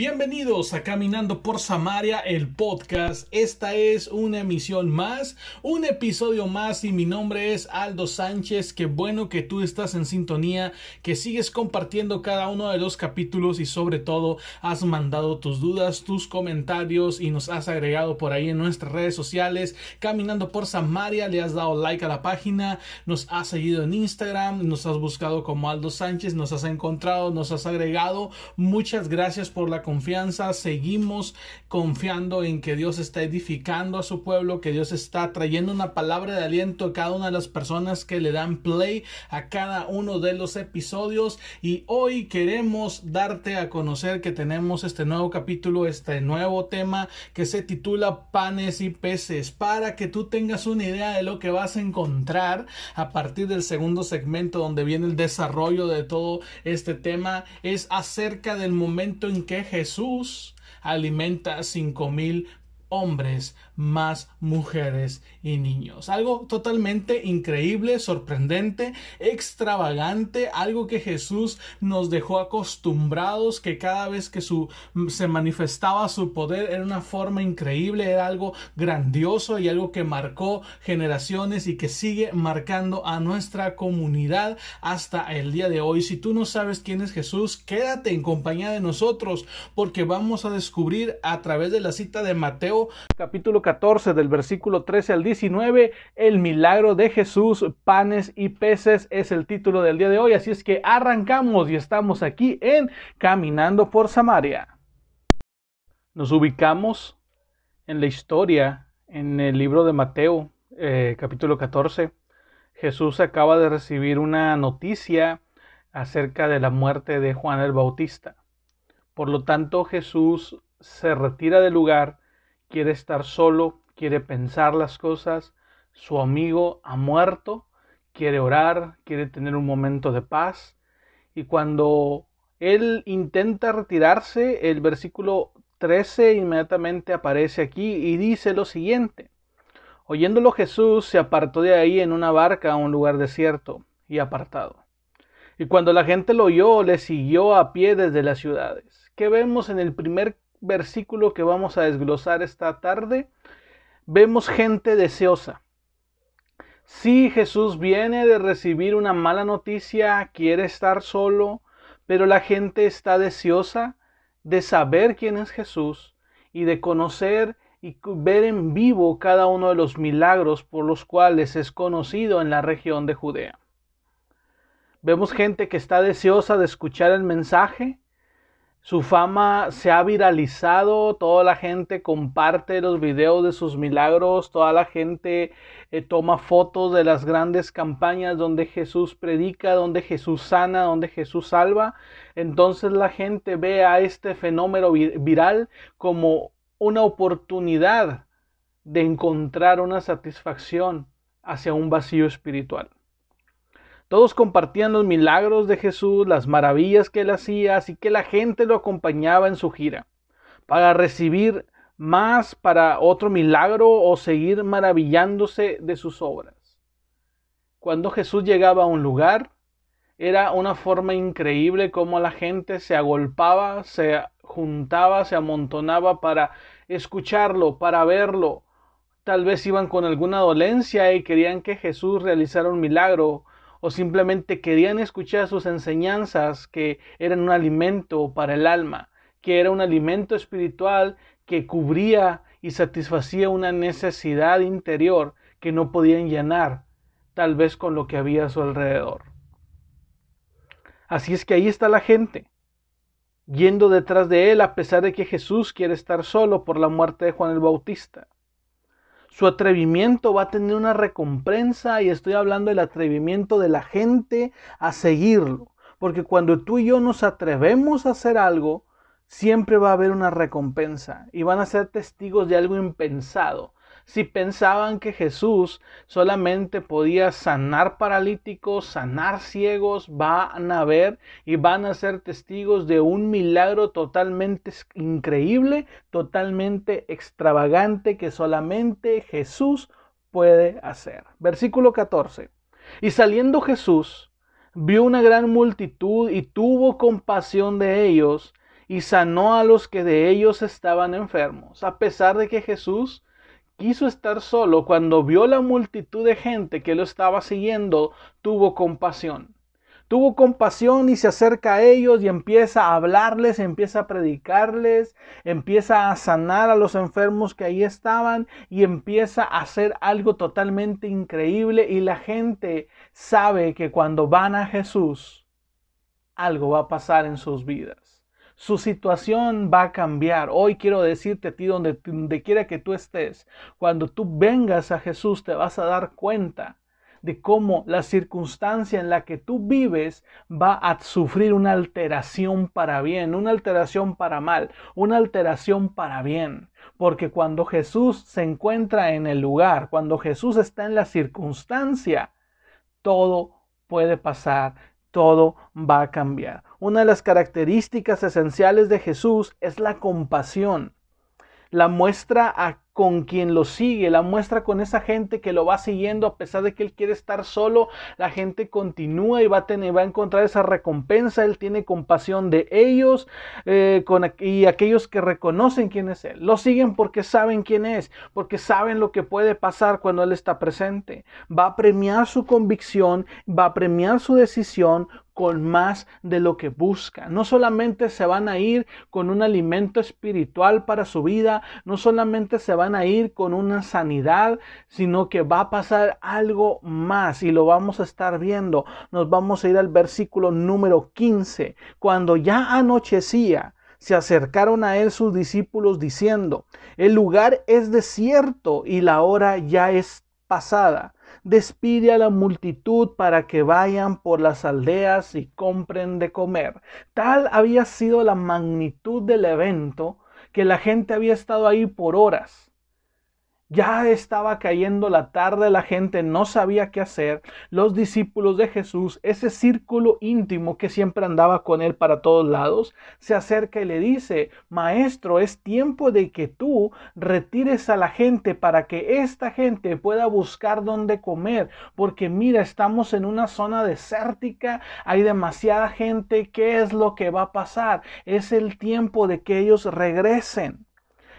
Bienvenidos a Caminando por Samaria, el podcast. Esta es una emisión más, un episodio más y mi nombre es Aldo Sánchez. Qué bueno que tú estás en sintonía, que sigues compartiendo cada uno de los capítulos y sobre todo has mandado tus dudas, tus comentarios y nos has agregado por ahí en nuestras redes sociales. Caminando por Samaria, le has dado like a la página, nos has seguido en Instagram, nos has buscado como Aldo Sánchez, nos has encontrado, nos has agregado. Muchas gracias por la confianza, seguimos confiando en que Dios está edificando a su pueblo, que Dios está trayendo una palabra de aliento a cada una de las personas que le dan play a cada uno de los episodios. Y hoy queremos darte a conocer que tenemos este nuevo capítulo, este nuevo tema que se titula panes y peces para que tú tengas una idea de lo que vas a encontrar a partir del segundo segmento donde viene el desarrollo de todo este tema. Es acerca del momento en que Jesús alimenta a cinco mil hombres más mujeres y niños. Algo totalmente increíble, sorprendente, extravagante, algo que Jesús nos dejó acostumbrados, que cada vez que su, se manifestaba su poder era una forma increíble, era algo grandioso y algo que marcó generaciones y que sigue marcando a nuestra comunidad hasta el día de hoy. Si tú no sabes quién es Jesús, quédate en compañía de nosotros porque vamos a descubrir a través de la cita de Mateo capítulo 14 del versículo 13 al 19, el milagro de Jesús, panes y peces es el título del día de hoy, así es que arrancamos y estamos aquí en Caminando por Samaria. Nos ubicamos en la historia, en el libro de Mateo, eh, capítulo 14. Jesús acaba de recibir una noticia acerca de la muerte de Juan el Bautista. Por lo tanto, Jesús se retira del lugar, quiere estar solo, quiere pensar las cosas, su amigo ha muerto, quiere orar, quiere tener un momento de paz. Y cuando él intenta retirarse, el versículo 13 inmediatamente aparece aquí y dice lo siguiente. Oyéndolo Jesús se apartó de ahí en una barca a un lugar desierto y apartado. Y cuando la gente lo oyó, le siguió a pie desde las ciudades. ¿Qué vemos en el primer versículo que vamos a desglosar esta tarde? vemos gente deseosa. Si Jesús viene de recibir una mala noticia, quiere estar solo, pero la gente está deseosa de saber quién es Jesús y de conocer y ver en vivo cada uno de los milagros por los cuales es conocido en la región de Judea. Vemos gente que está deseosa de escuchar el mensaje, su fama se ha viralizado, toda la gente comparte los videos de sus milagros, toda la gente eh, toma fotos de las grandes campañas donde Jesús predica, donde Jesús sana, donde Jesús salva. Entonces la gente ve a este fenómeno viral como una oportunidad de encontrar una satisfacción hacia un vacío espiritual. Todos compartían los milagros de Jesús, las maravillas que él hacía, así que la gente lo acompañaba en su gira para recibir más para otro milagro o seguir maravillándose de sus obras. Cuando Jesús llegaba a un lugar, era una forma increíble como la gente se agolpaba, se juntaba, se amontonaba para escucharlo, para verlo. Tal vez iban con alguna dolencia y querían que Jesús realizara un milagro o simplemente querían escuchar sus enseñanzas que eran un alimento para el alma, que era un alimento espiritual que cubría y satisfacía una necesidad interior que no podían llenar, tal vez con lo que había a su alrededor. Así es que ahí está la gente, yendo detrás de él a pesar de que Jesús quiere estar solo por la muerte de Juan el Bautista. Su atrevimiento va a tener una recompensa y estoy hablando del atrevimiento de la gente a seguirlo. Porque cuando tú y yo nos atrevemos a hacer algo, siempre va a haber una recompensa y van a ser testigos de algo impensado. Si pensaban que Jesús solamente podía sanar paralíticos, sanar ciegos, van a ver y van a ser testigos de un milagro totalmente increíble, totalmente extravagante que solamente Jesús puede hacer. Versículo 14. Y saliendo Jesús, vio una gran multitud y tuvo compasión de ellos y sanó a los que de ellos estaban enfermos, a pesar de que Jesús quiso estar solo, cuando vio la multitud de gente que lo estaba siguiendo, tuvo compasión. Tuvo compasión y se acerca a ellos y empieza a hablarles, empieza a predicarles, empieza a sanar a los enfermos que ahí estaban y empieza a hacer algo totalmente increíble y la gente sabe que cuando van a Jesús, algo va a pasar en sus vidas su situación va a cambiar. Hoy quiero decirte a ti, donde, donde quiera que tú estés, cuando tú vengas a Jesús, te vas a dar cuenta de cómo la circunstancia en la que tú vives va a sufrir una alteración para bien, una alteración para mal, una alteración para bien. Porque cuando Jesús se encuentra en el lugar, cuando Jesús está en la circunstancia, todo puede pasar todo va a cambiar. Una de las características esenciales de Jesús es la compasión. La muestra a con quien lo sigue, la muestra con esa gente que lo va siguiendo a pesar de que él quiere estar solo, la gente continúa y va a, tener, va a encontrar esa recompensa, él tiene compasión de ellos eh, y aquellos que reconocen quién es él. Lo siguen porque saben quién es, porque saben lo que puede pasar cuando él está presente. Va a premiar su convicción, va a premiar su decisión con más de lo que busca. No solamente se van a ir con un alimento espiritual para su vida, no solamente se van a ir con una sanidad, sino que va a pasar algo más y lo vamos a estar viendo. Nos vamos a ir al versículo número 15. Cuando ya anochecía, se acercaron a él sus discípulos diciendo, el lugar es desierto y la hora ya es pasada despide a la multitud para que vayan por las aldeas y compren de comer. Tal había sido la magnitud del evento que la gente había estado ahí por horas. Ya estaba cayendo la tarde, la gente no sabía qué hacer. Los discípulos de Jesús, ese círculo íntimo que siempre andaba con él para todos lados, se acerca y le dice, Maestro, es tiempo de que tú retires a la gente para que esta gente pueda buscar dónde comer. Porque mira, estamos en una zona desértica, hay demasiada gente, ¿qué es lo que va a pasar? Es el tiempo de que ellos regresen.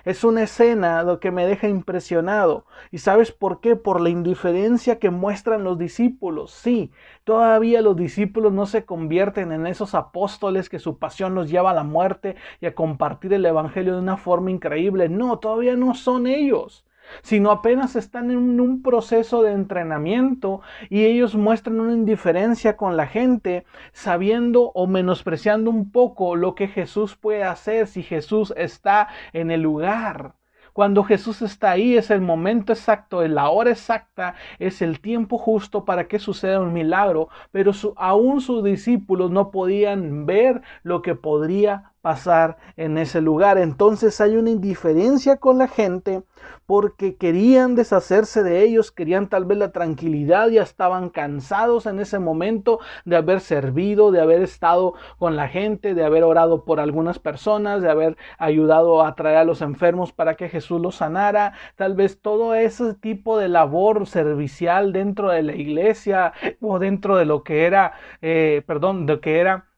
Es una escena lo que me deja impresionado. ¿Y sabes por qué? Por la indiferencia que muestran los discípulos. Sí, todavía los discípulos no se convierten en esos apóstoles que su pasión los lleva a la muerte y a compartir el Evangelio de una forma increíble. No, todavía no son ellos sino apenas están en un proceso de entrenamiento y ellos muestran una indiferencia con la gente, sabiendo o menospreciando un poco lo que Jesús puede hacer si Jesús está en el lugar. Cuando Jesús está ahí es el momento exacto, es la hora exacta, es el tiempo justo para que suceda un milagro, pero aún sus discípulos no podían ver lo que podría pasar en ese lugar. Entonces hay una indiferencia con la gente porque querían deshacerse de ellos, querían tal vez la tranquilidad, ya estaban cansados en ese momento de haber servido, de haber estado con la gente, de haber orado por algunas personas, de haber ayudado a traer a los enfermos para que Jesús los sanara, tal vez todo ese tipo de labor servicial dentro de la iglesia o dentro de lo que era, eh, perdón, de lo que era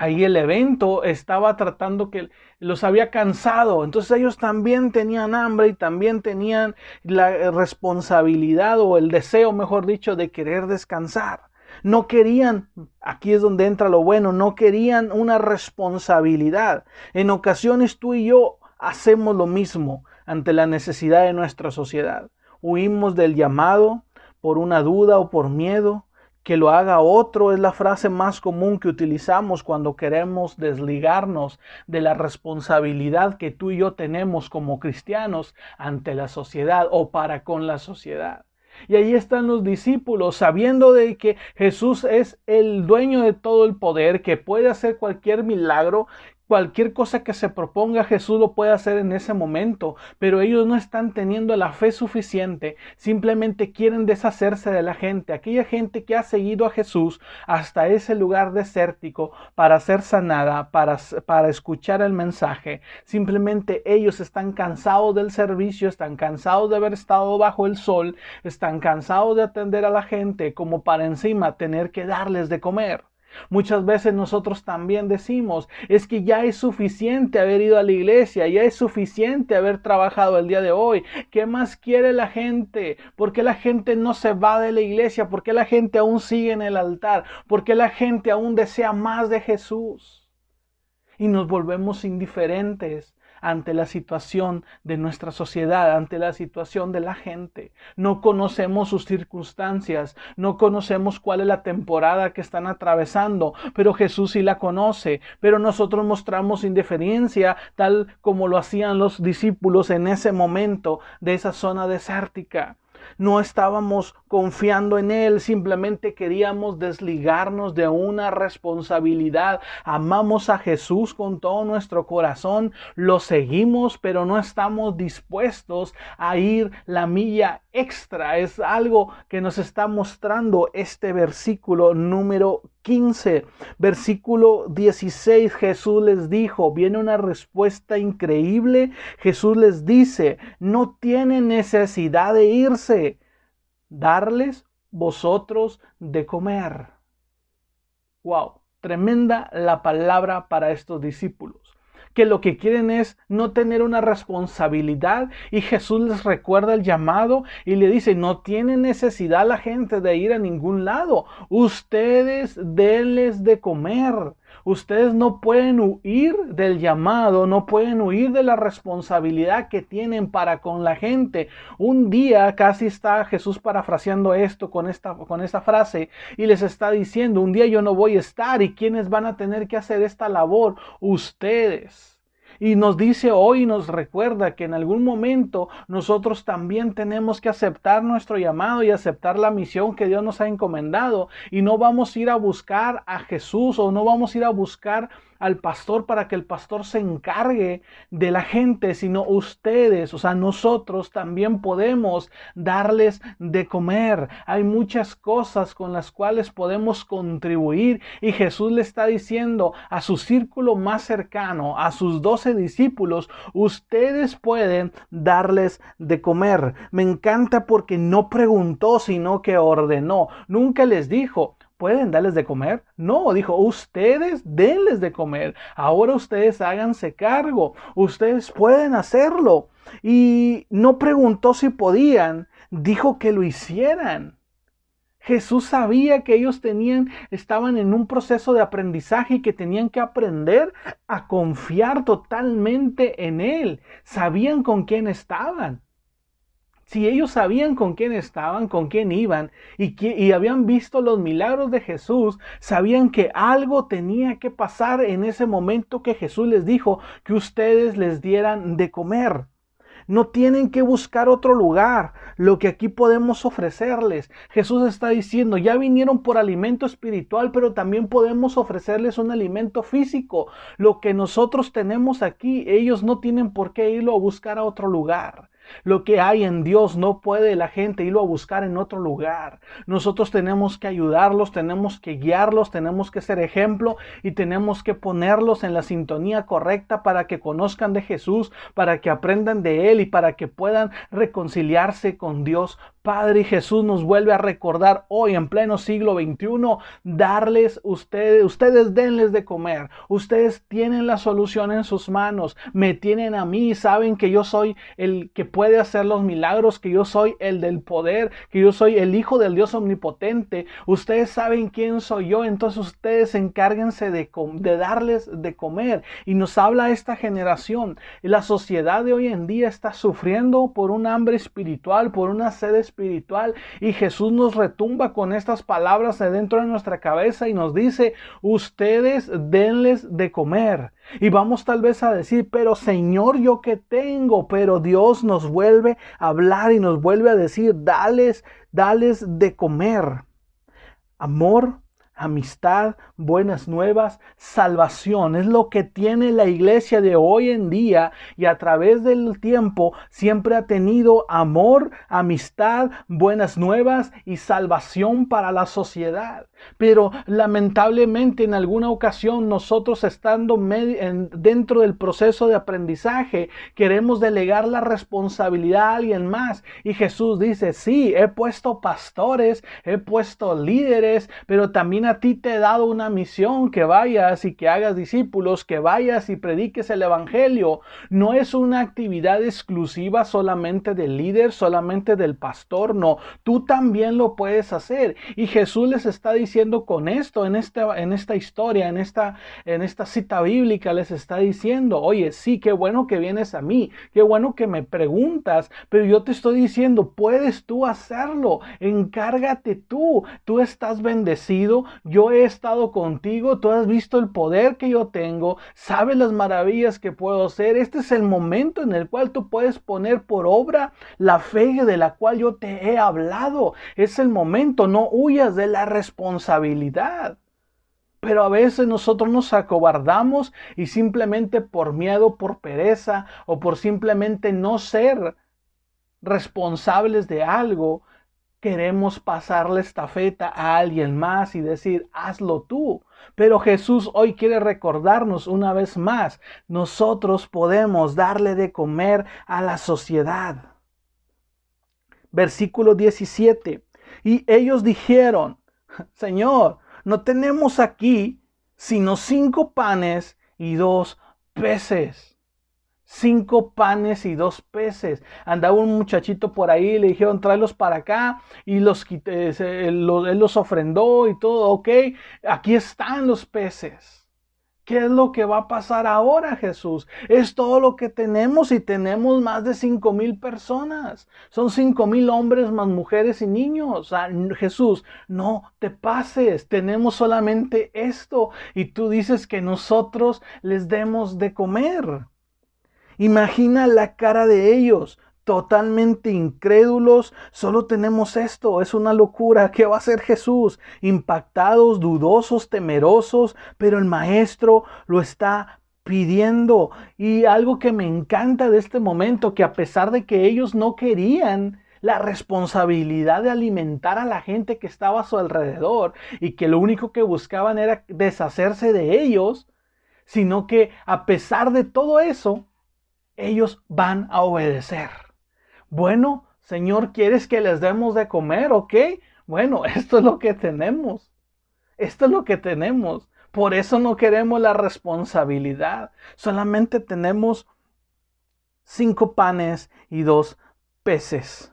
ahí el evento estaba tratando que los había cansado. Entonces ellos también tenían hambre y también tenían la responsabilidad o el deseo, mejor dicho, de querer descansar. No querían, aquí es donde entra lo bueno, no querían una responsabilidad. En ocasiones tú y yo hacemos lo mismo ante la necesidad de nuestra sociedad. Huimos del llamado por una duda o por miedo que lo haga otro es la frase más común que utilizamos cuando queremos desligarnos de la responsabilidad que tú y yo tenemos como cristianos ante la sociedad o para con la sociedad. Y ahí están los discípulos, sabiendo de que Jesús es el dueño de todo el poder, que puede hacer cualquier milagro, Cualquier cosa que se proponga Jesús lo puede hacer en ese momento, pero ellos no están teniendo la fe suficiente, simplemente quieren deshacerse de la gente, aquella gente que ha seguido a Jesús hasta ese lugar desértico para ser sanada, para, para escuchar el mensaje. Simplemente ellos están cansados del servicio, están cansados de haber estado bajo el sol, están cansados de atender a la gente como para encima tener que darles de comer. Muchas veces nosotros también decimos, es que ya es suficiente haber ido a la iglesia, ya es suficiente haber trabajado el día de hoy. ¿Qué más quiere la gente? ¿Por qué la gente no se va de la iglesia? ¿Por qué la gente aún sigue en el altar? ¿Por qué la gente aún desea más de Jesús? Y nos volvemos indiferentes ante la situación de nuestra sociedad, ante la situación de la gente. No conocemos sus circunstancias, no conocemos cuál es la temporada que están atravesando, pero Jesús sí la conoce. Pero nosotros mostramos indiferencia tal como lo hacían los discípulos en ese momento de esa zona desértica. No estábamos confiando en Él, simplemente queríamos desligarnos de una responsabilidad. Amamos a Jesús con todo nuestro corazón, lo seguimos, pero no estamos dispuestos a ir la milla extra. Es algo que nos está mostrando este versículo número 15, versículo 16, Jesús les dijo, viene una respuesta increíble, Jesús les dice, no tienen necesidad de irse, darles vosotros de comer. Wow, tremenda la palabra para estos discípulos que lo que quieren es no tener una responsabilidad y Jesús les recuerda el llamado y le dice, no tiene necesidad la gente de ir a ningún lado, ustedes denles de comer. Ustedes no pueden huir del llamado, no pueden huir de la responsabilidad que tienen para con la gente. Un día casi está Jesús parafraseando esto con esta, con esta frase y les está diciendo, un día yo no voy a estar y quienes van a tener que hacer esta labor, ustedes. Y nos dice hoy, nos recuerda que en algún momento nosotros también tenemos que aceptar nuestro llamado y aceptar la misión que Dios nos ha encomendado. Y no vamos a ir a buscar a Jesús o no vamos a ir a buscar al pastor para que el pastor se encargue de la gente, sino ustedes, o sea, nosotros también podemos darles de comer. Hay muchas cosas con las cuales podemos contribuir y Jesús le está diciendo a su círculo más cercano, a sus doce discípulos, ustedes pueden darles de comer. Me encanta porque no preguntó, sino que ordenó. Nunca les dijo, ¿Pueden darles de comer? No, dijo, ustedes denles de comer. Ahora ustedes háganse cargo. Ustedes pueden hacerlo. Y no preguntó si podían, dijo que lo hicieran. Jesús sabía que ellos tenían, estaban en un proceso de aprendizaje y que tenían que aprender a confiar totalmente en Él. Sabían con quién estaban. Si ellos sabían con quién estaban, con quién iban y, habían visto los milagros de Jesús, sabían que algo tenía que pasar en ese momento que Jesús les dijo que ustedes les dieran de comer. No tienen que buscar otro lugar, lo que aquí podemos ofrecerles. Jesús está diciendo, ya vinieron por alimento espiritual, pero también podemos ofrecerles un alimento físico. Lo que nosotros tenemos aquí, ellos no tienen por qué irlo a buscar a otro lugar. Lo que hay en Dios no puede la gente irlo a buscar en otro lugar. Nosotros tenemos que ayudarlos, tenemos que guiarlos, tenemos que ser ejemplo y tenemos que ponerlos en la sintonía correcta para que conozcan de Jesús, para que aprendan de Él y para que puedan reconciliarse con Dios Padre Jesús nos vuelve a recordar hoy en pleno siglo XXI, darles ustedes, ustedes denles de comer, ustedes tienen la solución en sus manos, me tienen a mí, saben que yo soy el que puede hacer los milagros, que yo soy el del poder, que yo soy el Hijo del Dios omnipotente, ustedes saben quién soy yo, entonces ustedes encárguense de, de darles de comer. Y nos habla esta generación, la sociedad de hoy en día está sufriendo por un hambre espiritual, por una sed espiritual, espiritual y Jesús nos retumba con estas palabras de dentro de nuestra cabeza y nos dice, ustedes denles de comer. Y vamos tal vez a decir, pero Señor, yo que tengo, pero Dios nos vuelve a hablar y nos vuelve a decir, dales, dales de comer. Amor, amistad, buenas nuevas, salvación. Es lo que tiene la iglesia de hoy en día y a través del tiempo siempre ha tenido amor, amistad, buenas nuevas y salvación para la sociedad. Pero lamentablemente en alguna ocasión nosotros estando dentro del proceso de aprendizaje queremos delegar la responsabilidad a alguien más. Y Jesús dice, sí, he puesto pastores, he puesto líderes, pero también a ti te he dado una misión, que vayas y que hagas discípulos, que vayas y prediques el Evangelio. No es una actividad exclusiva solamente del líder, solamente del pastor, no, tú también lo puedes hacer. Y Jesús les está diciendo con esto, en esta, en esta historia, en esta, en esta cita bíblica, les está diciendo, oye, sí, qué bueno que vienes a mí, qué bueno que me preguntas, pero yo te estoy diciendo, puedes tú hacerlo, encárgate tú, tú estás bendecido, yo he estado contigo, tú has visto el poder que yo tengo, sabes las maravillas que puedo hacer. Este es el momento en el cual tú puedes poner por obra la fe de la cual yo te he hablado. Es el momento, no huyas de la responsabilidad. Pero a veces nosotros nos acobardamos y simplemente por miedo, por pereza o por simplemente no ser responsables de algo, queremos pasarle esta feta a alguien más y decir, hazlo tú. Pero Jesús hoy quiere recordarnos una vez más, nosotros podemos darle de comer a la sociedad. Versículo 17. Y ellos dijeron, Señor, no tenemos aquí sino cinco panes y dos peces cinco panes y dos peces. Andaba un muchachito por ahí, le dijeron, tráelos para acá, y los quité, él los ofrendó y todo, ok, aquí están los peces. ¿Qué es lo que va a pasar ahora, Jesús? Es todo lo que tenemos y tenemos más de cinco mil personas. Son cinco mil hombres más mujeres y niños. Jesús, no te pases. Tenemos solamente esto y tú dices que nosotros les demos de comer. Imagina la cara de ellos, totalmente incrédulos. Solo tenemos esto, es una locura. ¿Qué va a hacer Jesús? Impactados, dudosos, temerosos, pero el maestro lo está pidiendo. Y algo que me encanta de este momento, que a pesar de que ellos no querían, la responsabilidad de alimentar a la gente que estaba a su alrededor y que lo único que buscaban era deshacerse de ellos, sino que a pesar de todo eso, ellos van a obedecer. Bueno, Señor, ¿quieres que les demos de comer? ¿Ok? Bueno, esto es lo que tenemos. Esto es lo que tenemos. Por eso no queremos la responsabilidad. Solamente tenemos cinco panes y dos peces.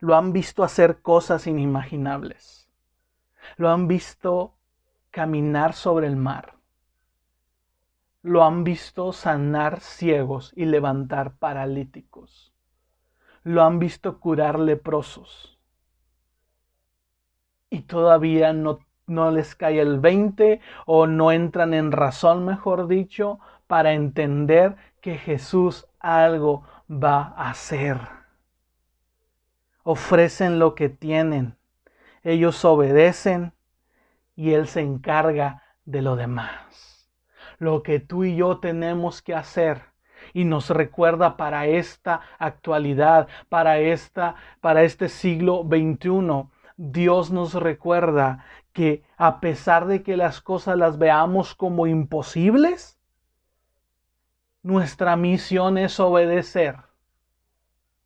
Lo han visto hacer cosas inimaginables. Lo han visto caminar sobre el mar lo han visto sanar ciegos y levantar paralíticos. Lo han visto curar leprosos. Y todavía no, no les cae el 20 o no entran en razón, mejor dicho, para entender que Jesús algo va a hacer. Ofrecen lo que tienen. Ellos obedecen y Él se encarga de lo demás lo que tú y yo tenemos que hacer y nos recuerda para esta actualidad, para esta para este siglo XXI. Dios nos recuerda que a pesar de que las cosas las veamos como imposibles, nuestra misión es obedecer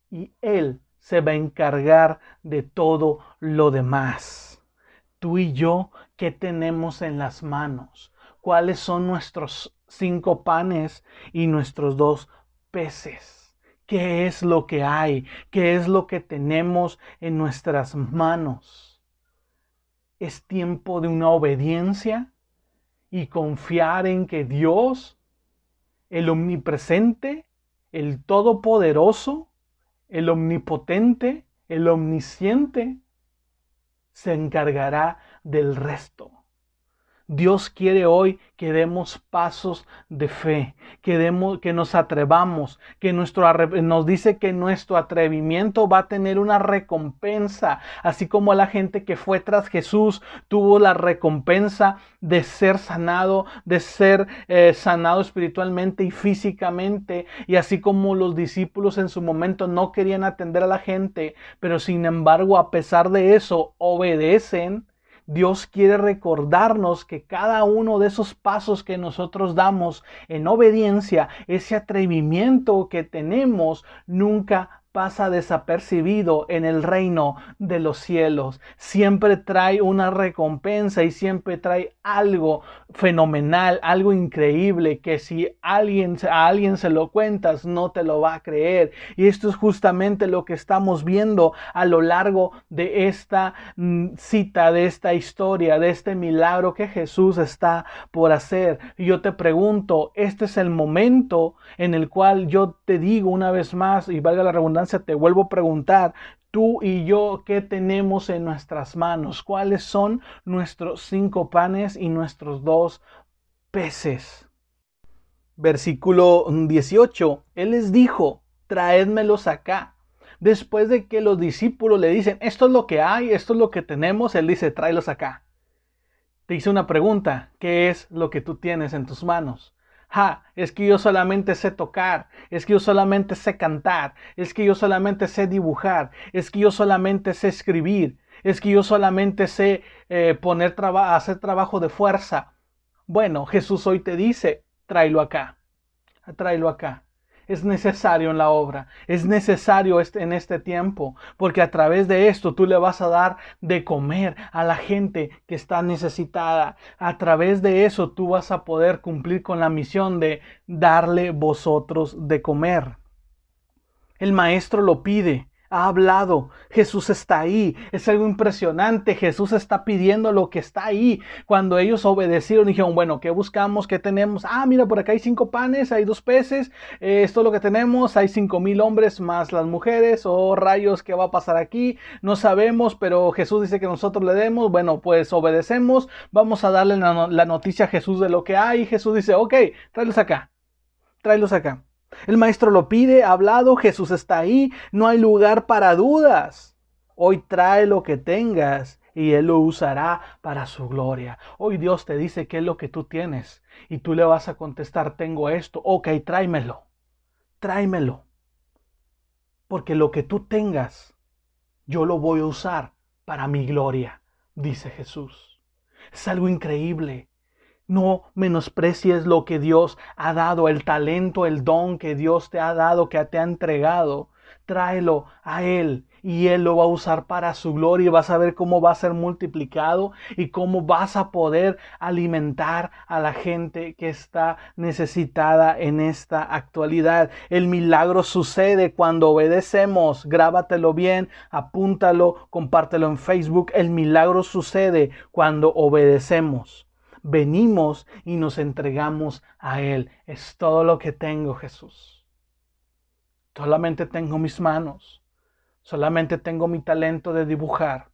y Él se va a encargar de todo lo demás. Tú y yo, ¿qué tenemos en las manos? cuáles son nuestros cinco panes y nuestros dos peces. ¿Qué es lo que hay? ¿Qué es lo que tenemos en nuestras manos? Es tiempo de una obediencia y confiar en que Dios, el omnipresente, el todopoderoso, el omnipotente, el omnisciente, se encargará del resto Dios quiere hoy que demos pasos de fe, que, demos, que nos atrevamos, que nuestro, nos dice que nuestro atrevimiento va a tener una recompensa, así como la gente que fue tras Jesús tuvo la recompensa de ser sanado, de ser eh, sanado espiritualmente y físicamente, y así como los discípulos en su momento no querían atender a la gente, pero sin embargo a pesar de eso obedecen, Dios quiere recordarnos que cada uno de esos pasos que nosotros damos en obediencia, ese atrevimiento que tenemos, nunca pasa desapercibido en el reino de los cielos. Siempre trae una recompensa y siempre trae algo fenomenal, algo increíble que si alguien, a alguien se lo cuentas no te lo va a creer. Y esto es justamente lo que estamos viendo a lo largo de esta mm, cita, de esta historia, de este milagro que Jesús está por hacer. Y yo te pregunto, este es el momento en el cual yo te digo una vez más, y valga la redundancia, te vuelvo a preguntar, tú y yo, ¿qué tenemos en nuestras manos? ¿Cuáles son nuestros cinco panes y nuestros dos peces? Versículo 18, Él les dijo, traédmelos acá. Después de que los discípulos le dicen, esto es lo que hay, esto es lo que tenemos, Él dice, tráelos acá. Te hice una pregunta, ¿qué es lo que tú tienes en tus manos? Ja, es que yo solamente sé tocar, es que yo solamente sé cantar, es que yo solamente sé dibujar, es que yo solamente sé escribir, es que yo solamente sé eh, poner hacer trabajo de fuerza. Bueno, Jesús hoy te dice, tráelo acá, tráelo acá es necesario en la obra, es necesario este, en este tiempo, porque a través de esto tú le vas a dar de comer a la gente que está necesitada. A través de eso tú vas a poder cumplir con la misión de darle vosotros de comer. El maestro lo pide, ha hablado. Jesús está ahí. Es algo impresionante. Jesús está pidiendo lo que está ahí. Cuando ellos obedecieron, dijeron, bueno, ¿qué buscamos? ¿Qué tenemos? Ah, mira, por acá hay cinco panes, hay dos peces. Eh, esto es lo que tenemos. Hay cinco mil hombres más las mujeres. Oh, rayos, ¿qué va a pasar aquí? No sabemos, pero Jesús dice que nosotros le demos. Bueno, pues obedecemos. Vamos a darle la, la noticia a Jesús de lo que hay. Jesús dice, ok, tráelos acá. Tráelos acá. El maestro lo pide, ha hablado, Jesús está ahí, no hay lugar para dudas. Hoy trae lo que tengas y Él lo usará para su gloria. Hoy Dios te dice qué es lo que tú tienes y tú le vas a contestar, tengo esto, ok, tráemelo, tráemelo. Porque lo que tú tengas, yo lo voy a usar para mi gloria, dice Jesús. Es algo increíble. No menosprecies lo que Dios ha dado, el talento, el don que Dios te ha dado, que te ha entregado. Tráelo a Él y Él lo va a usar para su gloria y vas a ver cómo va a ser multiplicado y cómo vas a poder alimentar a la gente que está necesitada en esta actualidad. El milagro sucede cuando obedecemos. Grábatelo bien, apúntalo, compártelo en Facebook. El milagro sucede cuando obedecemos venimos y nos entregamos a Él. Es todo lo que tengo, Jesús. Solamente tengo mis manos. Solamente tengo mi talento de dibujar.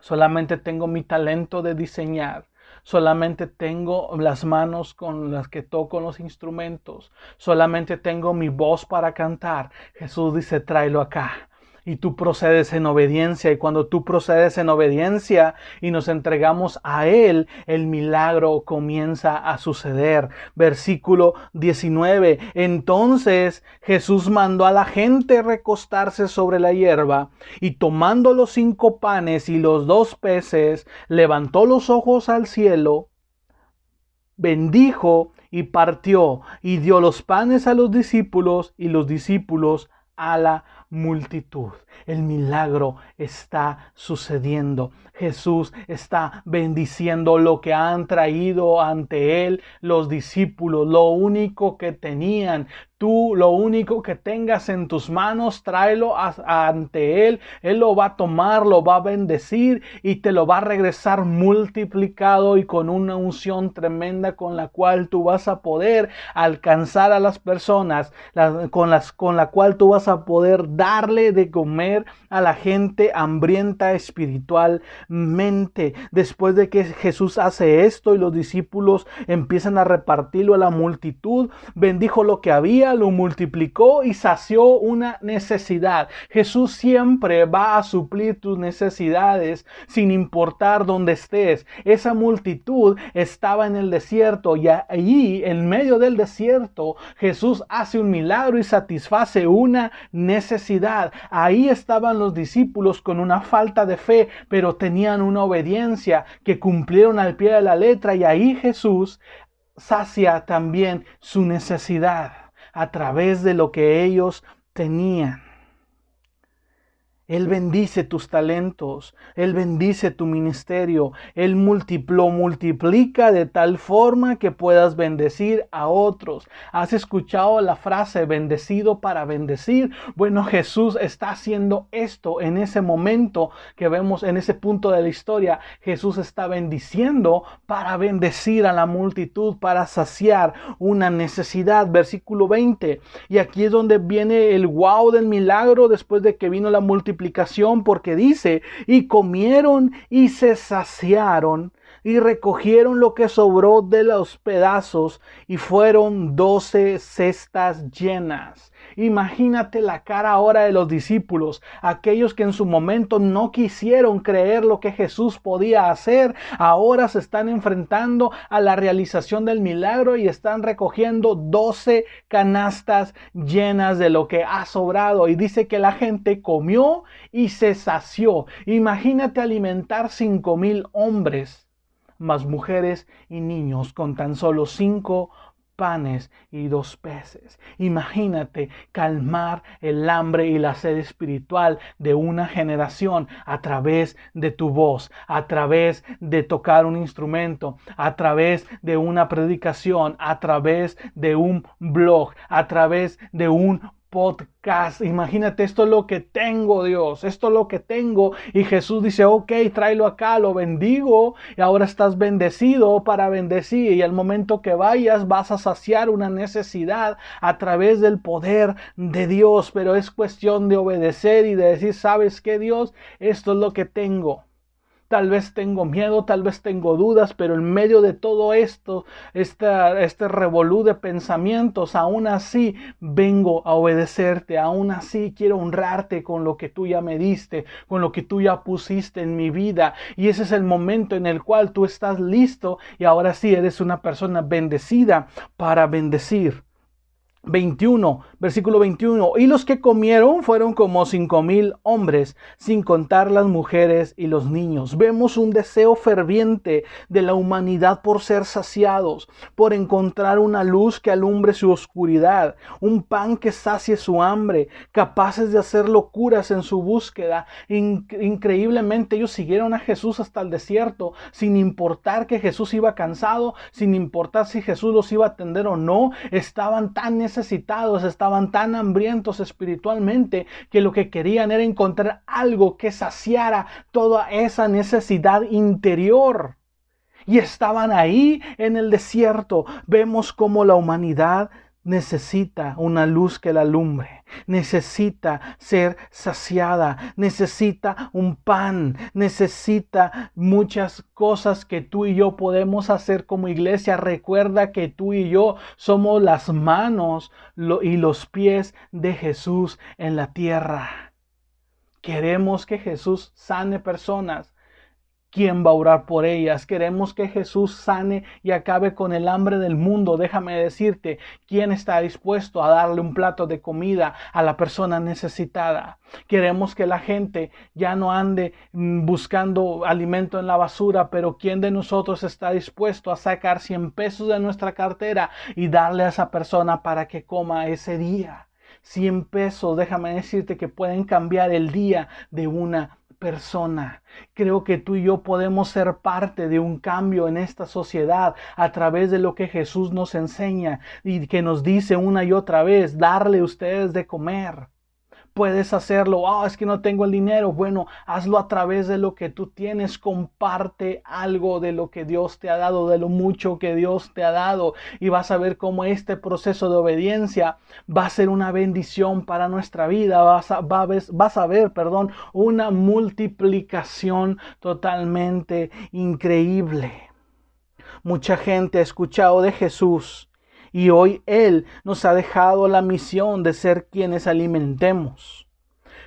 Solamente tengo mi talento de diseñar. Solamente tengo las manos con las que toco los instrumentos. Solamente tengo mi voz para cantar. Jesús dice, tráelo acá y tú procedes en obediencia. Y cuando tú procedes en obediencia y nos entregamos a Él, el milagro comienza a suceder. Versículo 19. Entonces Jesús mandó a la gente recostarse sobre la hierba y tomando los cinco panes y los dos peces, levantó los ojos al cielo, bendijo y partió y dio los panes a los discípulos y los discípulos a la multitud. El milagro está sucediendo. Jesús está bendiciendo lo que han traído ante él los discípulos. Lo único que tenían, tú lo único que tengas en tus manos, tráelo ante él. Él lo va a tomar, lo va a bendecir y te lo va a regresar multiplicado y con una unción tremenda con la cual tú vas a poder alcanzar a las personas, con, las, con la cual tú vas a poder darle de comer a la gente hambrienta espiritualmente. Después de que Jesús hace esto y los discípulos empiezan a repartirlo a la multitud, bendijo lo que había, lo multiplicó y sació una necesidad. Jesús siempre va a suplir tus necesidades sin importar dónde estés. Esa multitud estaba en el desierto y allí, en medio del desierto, Jesús hace un milagro y satisface una necesidad. Ahí estaban los discípulos con una falta de fe, pero tenían una obediencia que cumplieron al pie de la letra y ahí Jesús sacia también su necesidad a través de lo que ellos tenían. Él bendice tus talentos, Él bendice tu ministerio, Él multipló, multiplica de tal forma que puedas bendecir a otros. ¿Has escuchado la frase bendecido para bendecir? Bueno, Jesús está haciendo esto en ese momento que vemos en ese punto de la historia. Jesús está bendiciendo para bendecir a la multitud, para saciar una necesidad. Versículo 20. Y aquí es donde viene el wow del milagro después de que vino la porque dice, y comieron y se saciaron y recogieron lo que sobró de los pedazos y fueron doce cestas llenas. Imagínate la cara ahora de los discípulos, aquellos que en su momento no quisieron creer lo que Jesús podía hacer, ahora se están enfrentando a la realización del milagro y están recogiendo doce canastas llenas de lo que ha sobrado. Y dice que la gente comió y se sació. Imagínate alimentar cinco mil hombres más mujeres y niños con tan solo cinco panes y dos peces. Imagínate calmar el hambre y la sed espiritual de una generación a través de tu voz, a través de tocar un instrumento, a través de una predicación, a través de un blog, a través de un podcast. Imagínate, esto es lo que tengo, Dios. Esto es lo que tengo. Y Jesús dice, ok, tráelo acá, lo bendigo. Y ahora estás bendecido para bendecir. Y al momento que vayas vas a saciar una necesidad a través del poder de Dios. Pero es cuestión de obedecer y de decir, ¿sabes qué, Dios? Esto es lo que tengo. Tal vez tengo miedo, tal vez tengo dudas, pero en medio de todo esto, este, revolú de pensamientos, aún así vengo a obedecerte, aún así quiero honrarte con lo que tú ya me diste, con lo que tú ya pusiste en mi vida. Y ese es el momento en el cual tú estás listo y ahora sí eres una persona bendecida para bendecir. 21, versículo 21. Y los que comieron fueron como cinco mil hombres, sin contar las mujeres y los niños. Vemos un deseo ferviente de la humanidad por ser saciados, por encontrar una luz que alumbre su oscuridad, un pan que sacie su hambre, capaces de hacer locuras en su búsqueda. increíblemente ellos siguieron a Jesús hasta el desierto, sin importar que Jesús iba cansado, sin importar si Jesús los iba a atender o no, estaban tan necesitados, estaban tan hambrientos espiritualmente que lo que querían era encontrar algo que saciara toda esa necesidad interior. Y estaban ahí en el desierto. Vemos cómo la humanidad necesita una luz que la alumbre, necesita ser saciada, necesita un pan, necesita muchas cosas que tú y yo podemos hacer como iglesia. Recuerda que tú y yo somos las manos y los pies de Jesús en la tierra. Queremos que Jesús sane personas. ¿Quién va a orar por ellas? Queremos que Jesús sane y acabe con el hambre del mundo. Déjame decirte, ¿quién está dispuesto a darle un plato de comida a la persona necesitada? Queremos que la gente ya no ande mm, buscando alimento en la basura, pero ¿quién de nosotros está dispuesto a sacar 100 pesos de nuestra cartera y darle a esa persona para que coma ese día? 100 pesos, déjame decirte que pueden cambiar el día de una persona. Creo que tú y yo podemos ser parte de un cambio en esta sociedad a través de lo que Jesús nos enseña y que nos dice una y otra vez, darle ustedes de comer puedes hacerlo. Oh, es que no tengo el dinero. Bueno, hazlo a través de lo que tú tienes. Comparte algo de lo que Dios te ha dado, de lo mucho que Dios te ha dado. Y vas a ver cómo este proceso de obediencia va a ser una bendición para nuestra vida. Vas a, vas a ver, perdón, una multiplicación totalmente increíble. Mucha gente ha escuchado de Jesús y hoy Él nos ha dejado la misión de ser quienes alimentemos.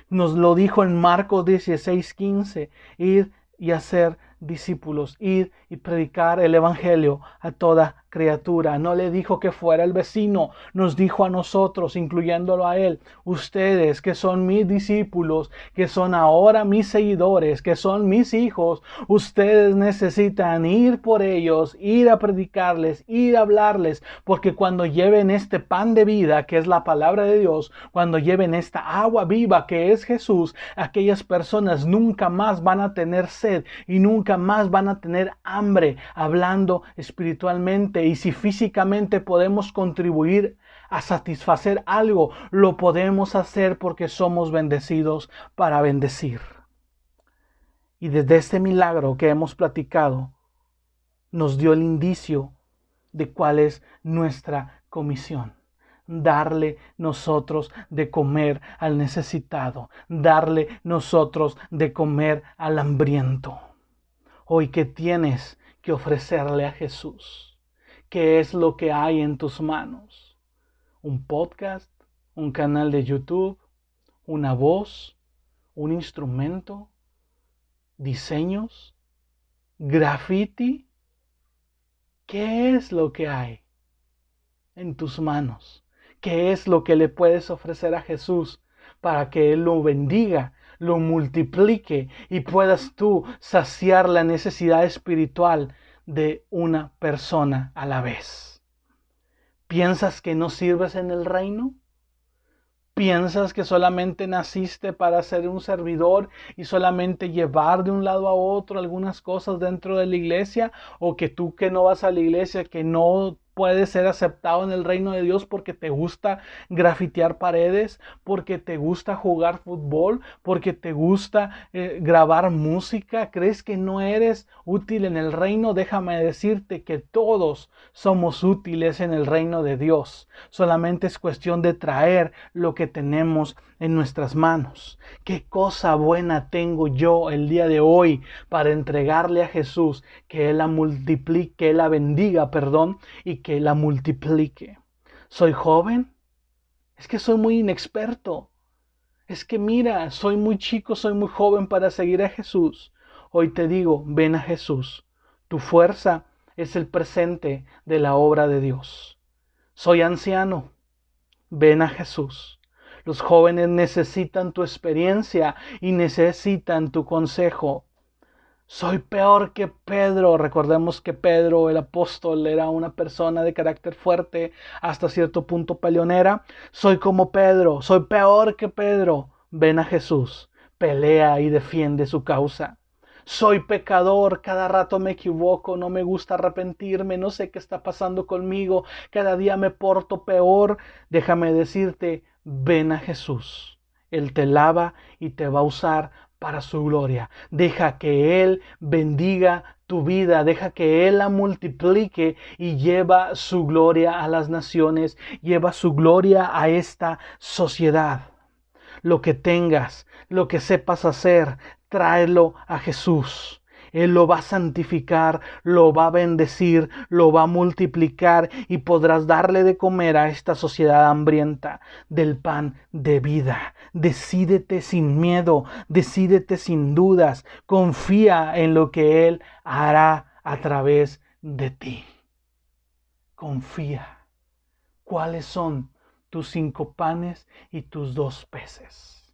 Nos lo dijo en Marcos 16, 15, ir y hacer discípulos, ir y predicar el Evangelio a toda criatura. No le dijo que fuera el vecino, nos dijo a nosotros, incluyéndolo a él, ustedes que son mis discípulos, que son ahora mis seguidores, que son mis hijos, ustedes necesitan ir por ellos, ir a predicarles, ir a hablarles, porque cuando lleven este pan de vida, que es la palabra de Dios, cuando lleven esta agua viva, que es Jesús, aquellas personas nunca más van a tener sed y nunca más van a tener hambre, hablando espiritualmente y si físicamente podemos contribuir a satisfacer algo, lo podemos hacer porque somos bendecidos para bendecir. Y desde este milagro que hemos platicado, nos dio el indicio de cuál es nuestra comisión. Darle nosotros de comer al necesitado, darle nosotros de comer al hambriento. Hoy que tienes que ofrecerle a Jesús qué es lo que hay en tus manos. Un podcast, un canal de YouTube, una voz, un instrumento, diseños, graffiti. ¿Qué es lo que hay en tus manos? ¿Qué es lo que le puedes ofrecer a Jesús para que Él lo bendiga, lo multiplique y puedas tú saciar la necesidad espiritual de una persona a la vez. ¿Piensas que no sirves en el reino? ¿Piensas que solamente naciste para ser un servidor y solamente llevar de un lado a otro algunas cosas dentro de la iglesia? ¿O que tú que no vas a la iglesia, que no puedes ser aceptado en el reino de Dios porque te gusta grafitear paredes, porque te gusta jugar fútbol, porque te gusta eh, grabar música. ¿Crees que no eres útil en el reino? Déjame decirte que todos somos útiles en el reino de Dios. Solamente es cuestión de traer lo que tenemos en nuestras manos. ¿Qué cosa buena tengo yo el día de hoy para entregarle a Jesús que Él la multiplique, que Él la bendiga, perdón, y que la multiplique. ¿Soy joven? Es que soy muy inexperto. Es que mira, soy muy chico, soy muy joven para seguir a Jesús. Hoy te digo, ven a Jesús. Tu fuerza es el presente de la obra de Dios. Soy anciano. Ven a Jesús. Los jóvenes necesitan tu experiencia y necesitan tu consejo. Soy peor que Pedro. Recordemos que Pedro, el apóstol, era una persona de carácter fuerte, hasta cierto punto peleonera. Soy como Pedro, soy peor que Pedro. Ven a Jesús, pelea y defiende su causa. Soy pecador, cada rato me equivoco, no me gusta arrepentirme, no sé qué está pasando conmigo, cada día me porto peor. Déjame decirte, ven a Jesús. Él te lava y te va a usar para su gloria. Deja que Él bendiga tu vida, deja que Él la multiplique y lleva su gloria a las naciones, lleva su gloria a esta sociedad. Lo que tengas, lo que sepas hacer, tráelo a Jesús. Él lo va a santificar, lo va a bendecir, lo va a multiplicar y podrás darle de comer a esta sociedad hambrienta del pan de vida. Decídete sin miedo, decídete sin dudas, confía en lo que Él hará a través de ti. Confía. ¿Cuáles son tus cinco panes y tus dos peces?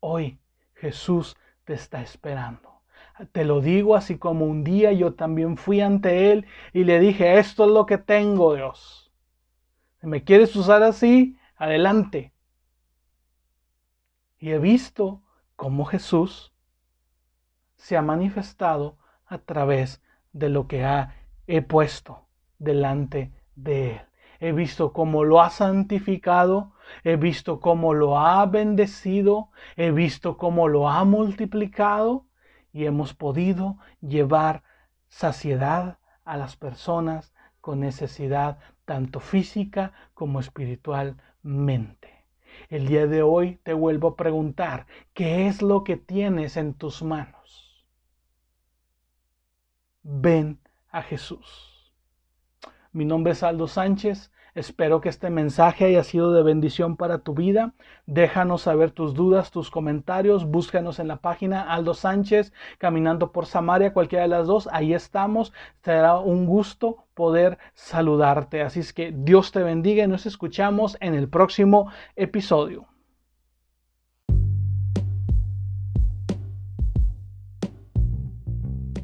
Hoy Jesús te está esperando. Te lo digo así como un día yo también fui ante Él y le dije, esto es lo que tengo, Dios. Si me quieres usar así, adelante. Y he visto cómo Jesús se ha manifestado a través de lo que ha, he puesto delante de Él. He visto cómo lo ha santificado, he visto cómo lo ha bendecido, he visto cómo lo ha multiplicado y hemos podido llevar saciedad a las personas con necesidad tanto física como espiritualmente. El día de hoy te vuelvo a preguntar, ¿qué es lo que tienes en tus manos? Ven a Jesús. Mi nombre es Aldo Sánchez Espero que este mensaje haya sido de bendición para tu vida. Déjanos saber tus dudas, tus comentarios. Búscanos en la página Aldo Sánchez, Caminando por Samaria, cualquiera de las dos. Ahí estamos. Será un gusto poder saludarte. Así es que Dios te bendiga y nos escuchamos en el próximo episodio.